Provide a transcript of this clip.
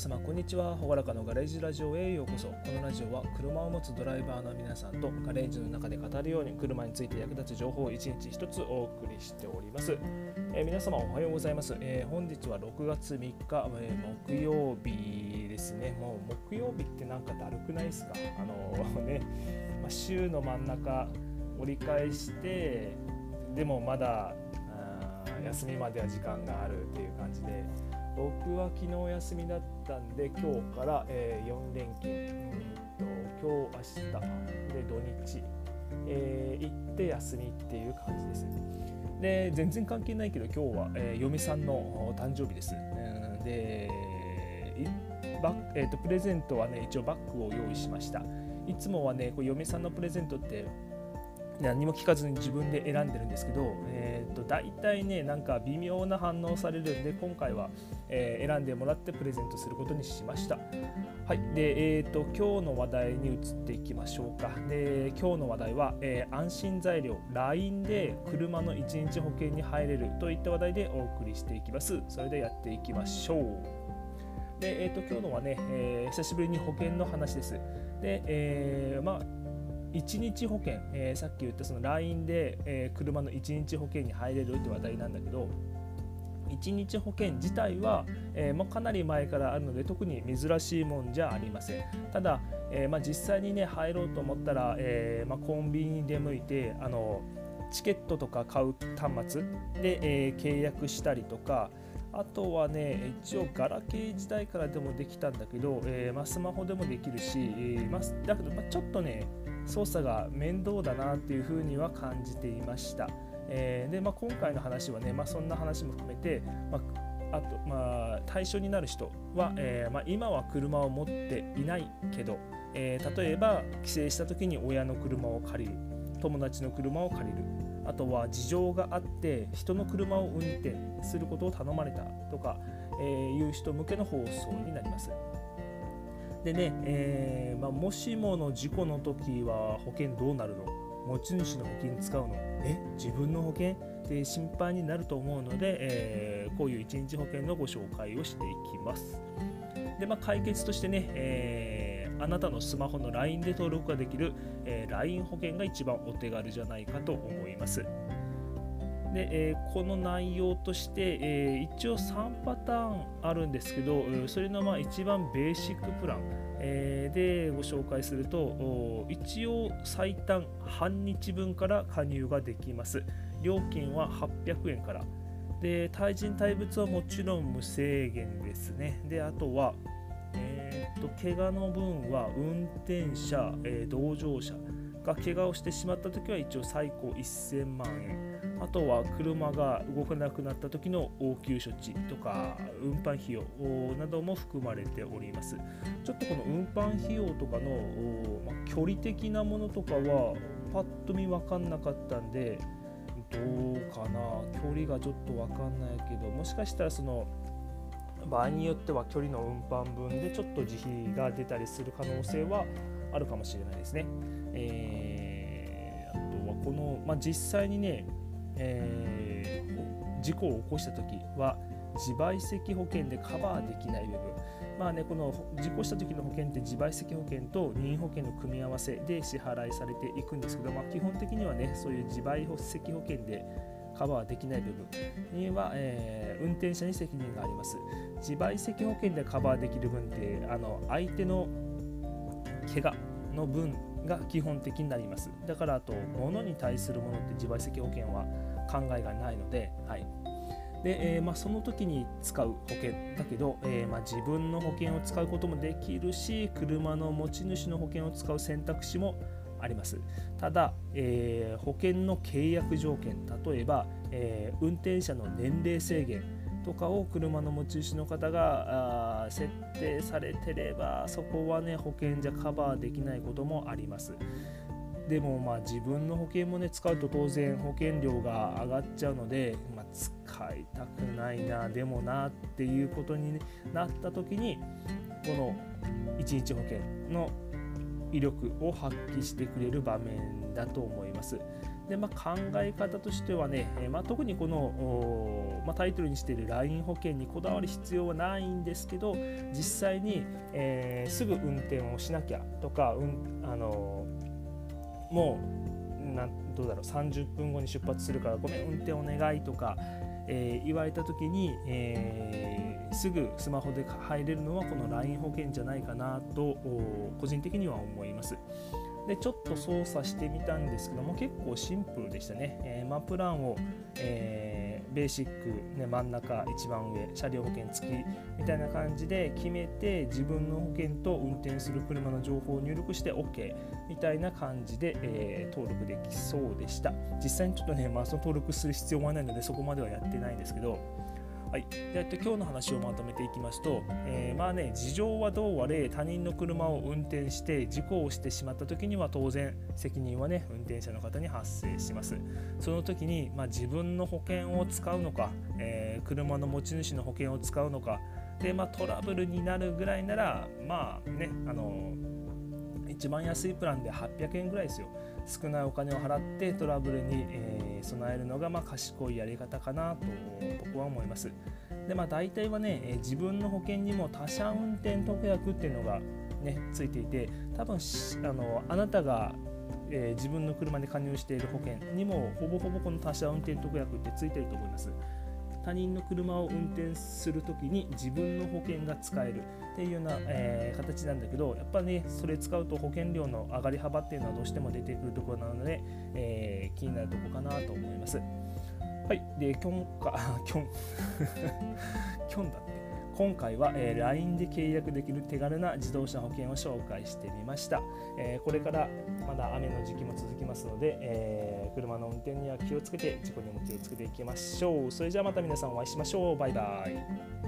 様こんにちは。ほがらかのガレージラジオへようこそ。このラジオは車を持つドライバーの皆さんとガレージの中で語るように車について役立つ情報を一日一つお送りしております、えー、皆様おはようございます、えー、本日は6月3日、えー、木曜日ですね。もう木曜日ってなんかだるくないですか？あの ね、まあ、週の真ん中折り返してでもまだ休みまでは時間があるっていう感じで僕は昨日休みだったんで今日から、えー、4連休、うんと、今日明日で土日、えー、行って休みっていう感じです。で全然関係ないけど今日は、えー、嫁さんの誕生日です、うん、でバえーと、とプレゼントはね一応バッグを用意しました。いつもはねこう嫁さんのプレゼントって何も聞かずに自分で選んでるんですけど、えーと、大体ねなんか微妙な反応されるんで今回は、え、選んでもらってプレゼントすることにしました。はい。でえーと、今日の話題に移っていきましょうか。で今日の話題は、えー、安心材料 LINE で車の1日保険に入れるといった話題でお送りしていきます。それでやっていきましょう。で、えーと、今日のはね、えー、久しぶりに保険の話です。で、えー、まあ1日保険、えー、さっき言ったその LINE で、えー、車の1日保険に入れるって話題なんだけど1日保険自体は、えー、もうかなり前からあるので特に珍しいもんじゃありません。ただ、えーまあ、実際にね入ろうと思ったら、えーまあ、コンビニに出向いてあのチケットとか買う端末で、えー、契約したりとかあとはね一応ガラケー時代からでもできたんだけど、えーまあ、スマホでもできるし、えーまあ、だけど、まあ、ちょっとね操作が面倒だなっていうふうには感じていました。えー、で、まあ、今回の話はね、まあ、そんな話も含めて、まあ、あと、まあ、対象になる人は、えーまあ、今は車を持っていないけど、えー、例えば帰省した時に親の車を借りる友達の車を借りるあとは事情があって人の車を運転することを頼まれたとか、えー、いう人向けの放送になります。でね、えーまあ、もしもの事故の時は保険どうなるの？持ち主の保険使うの？え？自分の保険？って心配になると思うので、えー、こういう一日保険のご紹介をしていきます。で、まあ、解決としてね、えー、あなたのスマホの LINE で登録ができる、え、LINE 保険が一番お手軽じゃないかと思います。で、えー、この内容として、えー、一応3パターンあるんですけど、それのまあ一番ベーシックプラン、えー、でご紹介すると、一応最短半日分から加入ができます。料金は800円から。で、対人対物はもちろん無制限ですね。で、あとは、えー、と、怪我の分は運転者、え同乗者が怪我をしてしまったときは一応最高1000万円。あとは車が動かなくなった時の応急処置とか運搬費用なども含まれておりますちょっとこの運搬費用とかの、ま距離的なものとかはパッと見分かんなかったんでどうかな距離がちょっと分かんないけどもしかしたらその場合によっては距離の運搬分でちょっと自費が出たりする可能性はあるかもしれないですね。えー、あとはこの、まあ、実際にねえ、事故を起こした時は自賠責保険でカバーできない部分。まあねこの事故した時の保険って自賠責保険と任意保険の組み合わせで支払いされていくんですけど、まあ、基本的にはねそういう自賠責保険でカバーできない部分。には、えー、運転者に責任があります。自賠責保険でカバーできる分ってあの相手の怪我の分が基本的になります。だからあと物に対するものって自賠責保険は考えがないので、はい。でえーまあ、その時に使う保険だけど、えーまあ、自分の保険を使うこともできるし車の持ち主の保険を使う選択肢もあります。ただ、えー、保険の契約条件例えば、えー、運転者の年齢制限とかを車の持ち主の方が設定されてればそこはね保険じゃカバーできないこともあります。でもまあ自分の保険もね使うと当然保険料が上がっちゃうので、まあ、使いたくないなでもなっていうことになった時にこの1日保険の威力を発揮してくれる場面だと思います。でまあ、考え方としてはね、まあ、特にこの、まあ、タイトルにしている LINE 保険にこだわる必要はないんですけど実際に、えー、すぐ運転をしなきゃとか、うん、あのもうなどうだろう30分後に出発するからごめん運転お願いとか、えー、言われた時に、えー、すぐスマホで入れるのはこの LINE 保険じゃないかなと個人的には思います。でちょっと操作してみたんですけども結構シンプルでしたね、えー、マプランを、えー、ベーシック、ね、真ん中一番上車両保険付きみたいな感じで決めて自分の保険と運転する車の情報を入力して OK みたいな感じで、えー、登録できそうでした。実際にちょっとね、まあ、その登録する必要はないのでそこまではやってないんですけどはい、で今日の話をまとめていきますと、えー、まあね事情はどうあれ他人の車を運転して事故をしてしまった時には当然責任はね運転者の方に発生します。その時に、まあ、自分の保険を使うのか、えー、車の持ち主の保険を使うのかで、まあ、トラブルになるぐらいならまあねあの一番安いプランで800円ぐらいですよ少ないお金を払ってトラブルに、え、備えるのがま賢いやり方かなと僕は思います。でまあ大体はね、え自分の保険にも他社運転特約っていうのがねついていて多分あのあなたがえー、自分の車で加入している保険にもほぼほぼこの他社運転特約ってついてると思います。他人の車を運転する時に自分の保険が使えるっていうような、えー、形なんだけどやっぱねそれ使うと保険料の上がり幅っていうのはどうしても出てくるところなので、えー、気になるところかなと思います。はい、で、きょんか、きょん、きょんだって。今回は、えー、LINE で契約できる手軽な自動車保険を紹介してみました、え、これからまだ雨の時期も続きますので、え、車の運転には気をつけて事故にも気をつけていきましょう。それじゃあまた皆さんお会いしましょう。バイバイ。